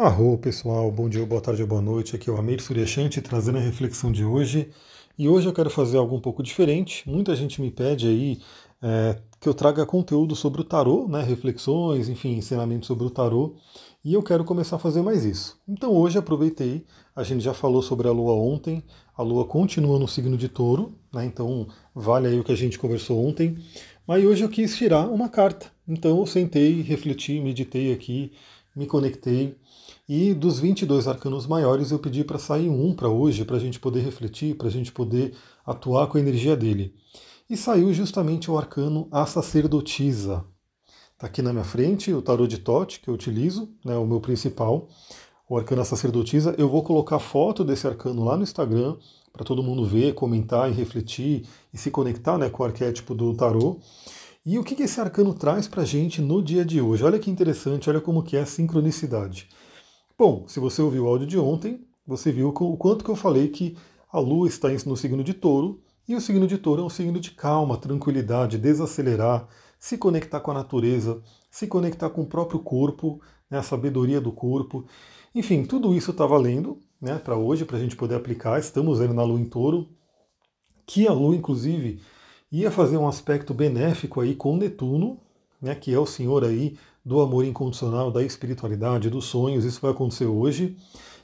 Arro pessoal, bom dia, boa tarde, boa noite. Aqui é o Amir Suryashanti trazendo a reflexão de hoje. E hoje eu quero fazer algo um pouco diferente. Muita gente me pede aí é, que eu traga conteúdo sobre o tarô, né, reflexões, enfim, ensinamentos sobre o tarô. E eu quero começar a fazer mais isso. Então hoje aproveitei, a gente já falou sobre a Lua ontem, a Lua continua no signo de Touro, né, então vale aí o que a gente conversou ontem. Mas hoje eu quis tirar uma carta. Então eu sentei, refleti, meditei aqui, me conectei e dos 22 arcanos maiores, eu pedi para sair um para hoje, para a gente poder refletir, para a gente poder atuar com a energia dele. E saiu justamente o arcano A Sacerdotisa. Está aqui na minha frente o tarô de Tote, que eu utilizo, né, o meu principal, o arcano A Sacerdotisa. Eu vou colocar foto desse arcano lá no Instagram, para todo mundo ver, comentar e refletir e se conectar né, com o arquétipo do tarô. E o que esse arcano traz para a gente no dia de hoje? Olha que interessante, olha como que é a sincronicidade. Bom, se você ouviu o áudio de ontem, você viu o quanto que eu falei que a Lua está no signo de touro, e o signo de touro é um signo de calma, tranquilidade, desacelerar, se conectar com a natureza, se conectar com o próprio corpo, né, a sabedoria do corpo. Enfim, tudo isso está valendo né, para hoje, para a gente poder aplicar. Estamos vendo na Lua em touro, que a Lua, inclusive, ia fazer um aspecto benéfico aí com Netuno, né, que é o senhor aí do amor incondicional, da espiritualidade, dos sonhos. Isso vai acontecer hoje.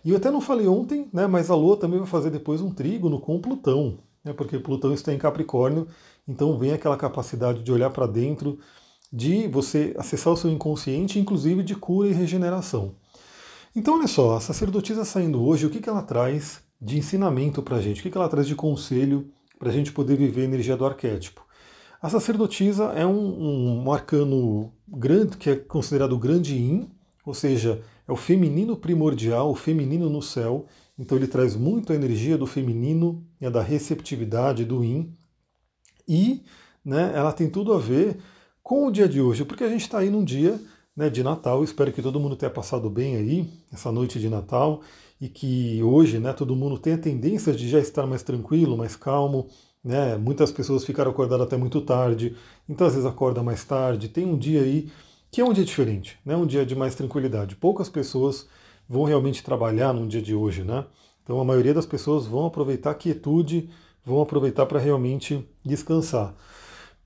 E eu até não falei ontem, né, mas a Lua também vai fazer depois um trígono com Plutão, né, porque Plutão está em Capricórnio, então vem aquela capacidade de olhar para dentro, de você acessar o seu inconsciente, inclusive de cura e regeneração. Então, olha só, a sacerdotisa saindo hoje, o que, que ela traz de ensinamento para a gente? O que, que ela traz de conselho para a gente poder viver a energia do arquétipo? A sacerdotisa é um, um arcano grande, que é considerado grande yin, ou seja, é o feminino primordial, o feminino no céu. Então ele traz muito a energia do feminino, é da receptividade, do yin. E né, ela tem tudo a ver com o dia de hoje, porque a gente está aí num dia né, de Natal. Espero que todo mundo tenha passado bem aí, essa noite de Natal, e que hoje né, todo mundo tenha tendência de já estar mais tranquilo, mais calmo, né? Muitas pessoas ficaram acordadas até muito tarde, então às vezes acorda mais tarde. Tem um dia aí que é um dia diferente, né? um dia de mais tranquilidade. Poucas pessoas vão realmente trabalhar num dia de hoje, né? Então a maioria das pessoas vão aproveitar a quietude, vão aproveitar para realmente descansar.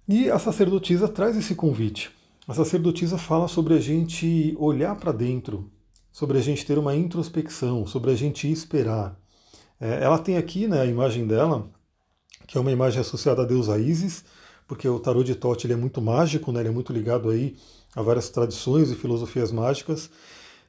E a sacerdotisa traz esse convite. A sacerdotisa fala sobre a gente olhar para dentro, sobre a gente ter uma introspecção, sobre a gente esperar. É, ela tem aqui né, a imagem dela, que é uma imagem associada a deusa Isis, porque o tarô de Tote ele é muito mágico, né? ele é muito ligado aí a várias tradições e filosofias mágicas.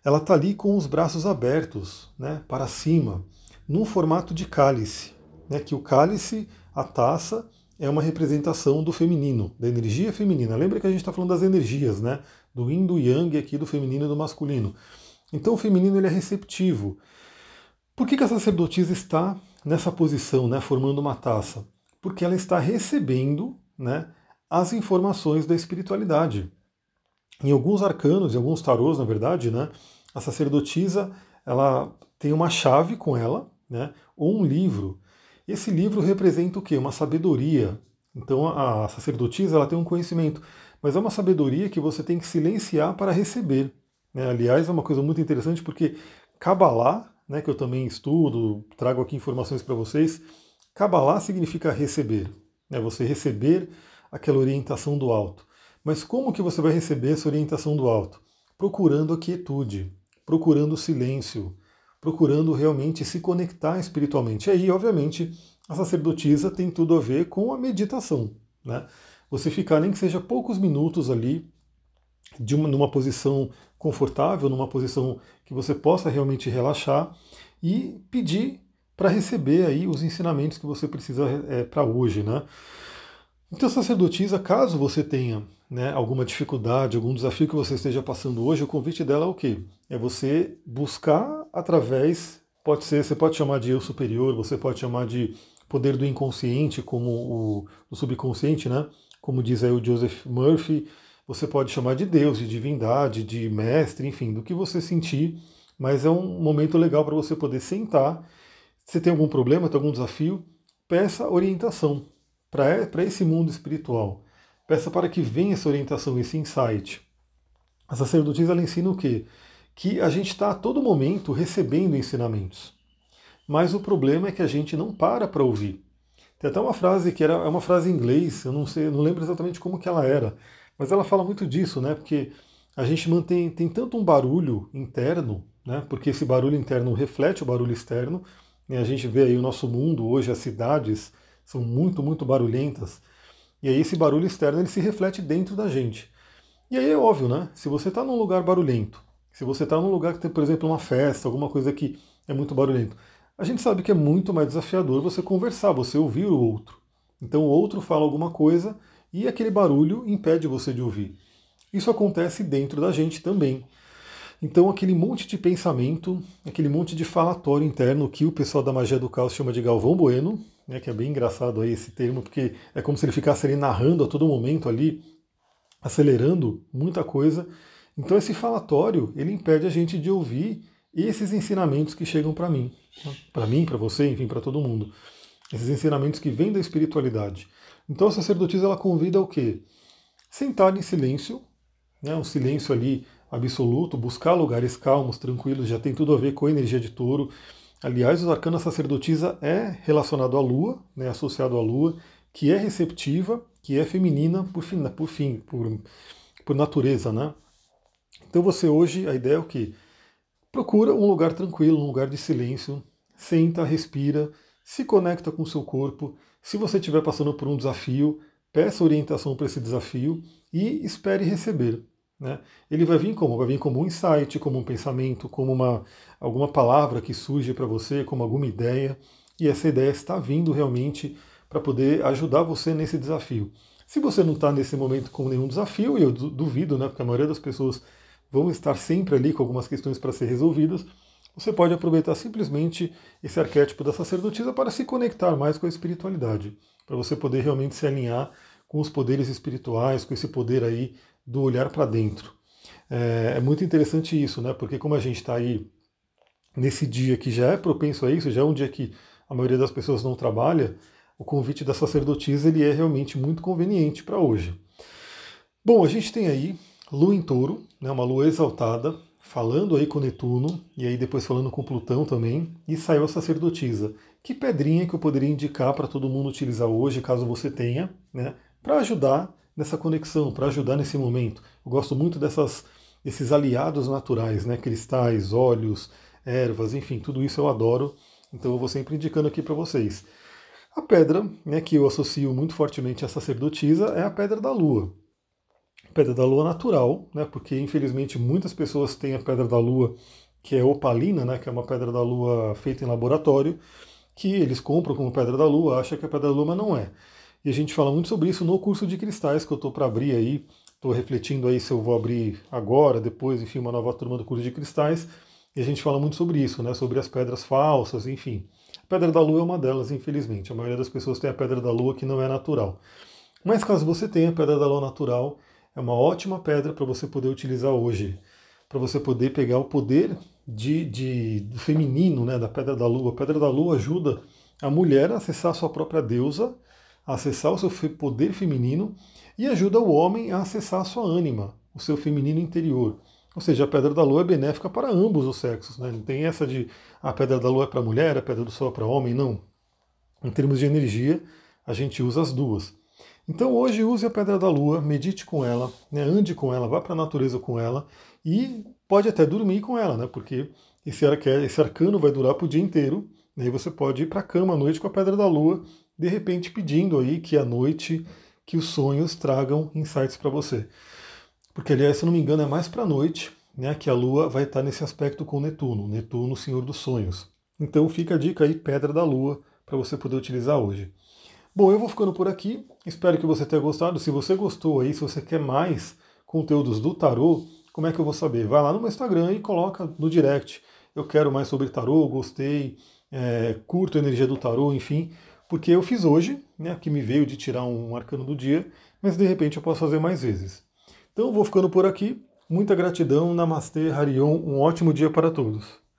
Ela está ali com os braços abertos né, para cima, num formato de cálice, né, que o cálice, a taça, é uma representação do feminino, da energia feminina. Lembra que a gente está falando das energias, né? Do yin, do yang aqui, do feminino e do masculino. Então o feminino ele é receptivo. Por que, que a sacerdotisa está nessa posição, né, formando uma taça? Porque ela está recebendo né, as informações da espiritualidade. Em alguns arcanos, em alguns tarôs, na verdade, né, a sacerdotisa ela tem uma chave com ela, né, ou um livro. Esse livro representa o quê? Uma sabedoria. Então a sacerdotisa ela tem um conhecimento, mas é uma sabedoria que você tem que silenciar para receber. Né? Aliás, é uma coisa muito interessante porque Kabbalah né, que eu também estudo, trago aqui informações para vocês. Kabbalah significa receber, né, você receber aquela orientação do alto. Mas como que você vai receber essa orientação do alto? Procurando a quietude, procurando o silêncio, procurando realmente se conectar espiritualmente. E aí, obviamente, a sacerdotisa tem tudo a ver com a meditação. Né? Você ficar nem que seja poucos minutos ali de uma, numa posição confortável, numa posição que você possa realmente relaxar e pedir para receber aí os ensinamentos que você precisa é, para hoje, né? Então, sacerdotisa, caso você tenha né, alguma dificuldade, algum desafio que você esteja passando hoje, o convite dela é o quê? É você buscar através, pode ser, você pode chamar de eu superior, você pode chamar de poder do inconsciente, como o, o subconsciente, né? Como diz aí o Joseph Murphy, você pode chamar de Deus, de divindade, de mestre, enfim, do que você sentir, mas é um momento legal para você poder sentar. Se tem algum problema, tem algum desafio, peça orientação para esse mundo espiritual. Peça para que venha essa orientação, esse insight. A sacerdotisa ela ensina o quê? que a gente está a todo momento recebendo ensinamentos. Mas o problema é que a gente não para para ouvir. Tem até uma frase que era é uma frase em inglês, eu não sei, não lembro exatamente como que ela era, mas ela fala muito disso, né? Porque a gente mantém tem tanto um barulho interno, né? Porque esse barulho interno reflete o barulho externo. E a gente vê aí o nosso mundo hoje, as cidades são muito, muito barulhentas. E aí esse barulho externo ele se reflete dentro da gente. E aí é óbvio, né? Se você está num lugar barulhento, se você está num lugar que tem, por exemplo, uma festa, alguma coisa que é muito barulhento, a gente sabe que é muito mais desafiador você conversar, você ouvir o outro. Então o outro fala alguma coisa e aquele barulho impede você de ouvir. Isso acontece dentro da gente também. Então aquele monte de pensamento, aquele monte de falatório interno que o pessoal da magia do caos chama de Galvão Bueno, né, que é bem engraçado aí esse termo, porque é como se ele ficasse ali narrando a todo momento ali, acelerando muita coisa. Então esse falatório, ele impede a gente de ouvir esses ensinamentos que chegam para mim, para mim, para você, enfim, para todo mundo. Esses ensinamentos que vêm da espiritualidade. Então a sacerdotisa ela convida o quê? Sentar em silêncio, né, um silêncio ali absoluto, buscar lugares calmos, tranquilos, já tem tudo a ver com a energia de touro. Aliás, o arcano sacerdotisa é relacionado à lua, né, associado à lua, que é receptiva, que é feminina por fim, por, fim, por, por natureza, né? Então você hoje, a ideia é o que? Procura um lugar tranquilo, um lugar de silêncio, senta, respira, se conecta com o seu corpo. Se você estiver passando por um desafio, peça orientação para esse desafio e espere receber. Né? Ele vai vir como? Vai vir como um insight, como um pensamento, como uma, alguma palavra que surge para você, como alguma ideia, e essa ideia está vindo realmente para poder ajudar você nesse desafio. Se você não está nesse momento com nenhum desafio, e eu duvido, né, porque a maioria das pessoas vão estar sempre ali com algumas questões para ser resolvidas, você pode aproveitar simplesmente esse arquétipo da sacerdotisa para se conectar mais com a espiritualidade, para você poder realmente se alinhar com os poderes espirituais, com esse poder aí do olhar para dentro. É, é, muito interessante isso, né? Porque como a gente está aí nesse dia que já é propenso a isso, já é um dia que a maioria das pessoas não trabalha, o convite da sacerdotisa ele é realmente muito conveniente para hoje. Bom, a gente tem aí Lua em Touro, né, uma lua exaltada, falando aí com Netuno, e aí depois falando com Plutão também, e saiu a sacerdotisa. Que pedrinha que eu poderia indicar para todo mundo utilizar hoje, caso você tenha, né, para ajudar nessa conexão, para ajudar nesse momento. Eu gosto muito dessas, desses aliados naturais, né? cristais, óleos, ervas, enfim, tudo isso eu adoro. Então eu vou sempre indicando aqui para vocês. A pedra né, que eu associo muito fortemente à sacerdotisa é a pedra da lua. Pedra da lua natural, né, porque infelizmente muitas pessoas têm a pedra da lua que é opalina, né, que é uma pedra da lua feita em laboratório, que eles compram como pedra da lua, acham que é pedra da lua, mas não é. E a gente fala muito sobre isso no curso de cristais que eu estou para abrir aí. Estou refletindo aí se eu vou abrir agora, depois, enfim, uma nova turma do curso de cristais. E a gente fala muito sobre isso, né? Sobre as pedras falsas, enfim. A pedra da lua é uma delas, infelizmente. A maioria das pessoas tem a pedra da lua que não é natural. Mas caso você tenha a pedra da lua natural, é uma ótima pedra para você poder utilizar hoje. Para você poder pegar o poder de, de, do feminino, né? Da pedra da lua. A pedra da lua ajuda a mulher a acessar a sua própria deusa a acessar o seu poder feminino e ajuda o homem a acessar a sua ânima, o seu feminino interior. Ou seja, a pedra da lua é benéfica para ambos os sexos. Né? Não tem essa de a pedra da lua é para mulher, a pedra do sol é para homem, não. Em termos de energia, a gente usa as duas. Então hoje use a pedra da lua, medite com ela, né? ande com ela, vá para a natureza com ela e pode até dormir com ela, né? porque esse, esse arcano vai durar para o dia inteiro. E aí você pode ir para a cama à noite com a pedra da lua de repente pedindo aí que à noite que os sonhos tragam insights para você. Porque, aliás, se não me engano, é mais para a noite né, que a Lua vai estar nesse aspecto com Netuno, Netuno, Senhor dos Sonhos. Então fica a dica aí, Pedra da Lua, para você poder utilizar hoje. Bom, eu vou ficando por aqui. Espero que você tenha gostado. Se você gostou aí, se você quer mais conteúdos do tarô, como é que eu vou saber? Vai lá no meu Instagram e coloca no direct. Eu quero mais sobre tarô, gostei, é, curto a energia do tarô, enfim porque eu fiz hoje, né, que me veio de tirar um arcano do dia, mas de repente eu posso fazer mais vezes. Então vou ficando por aqui. Muita gratidão, Namastê, Harion, um ótimo dia para todos.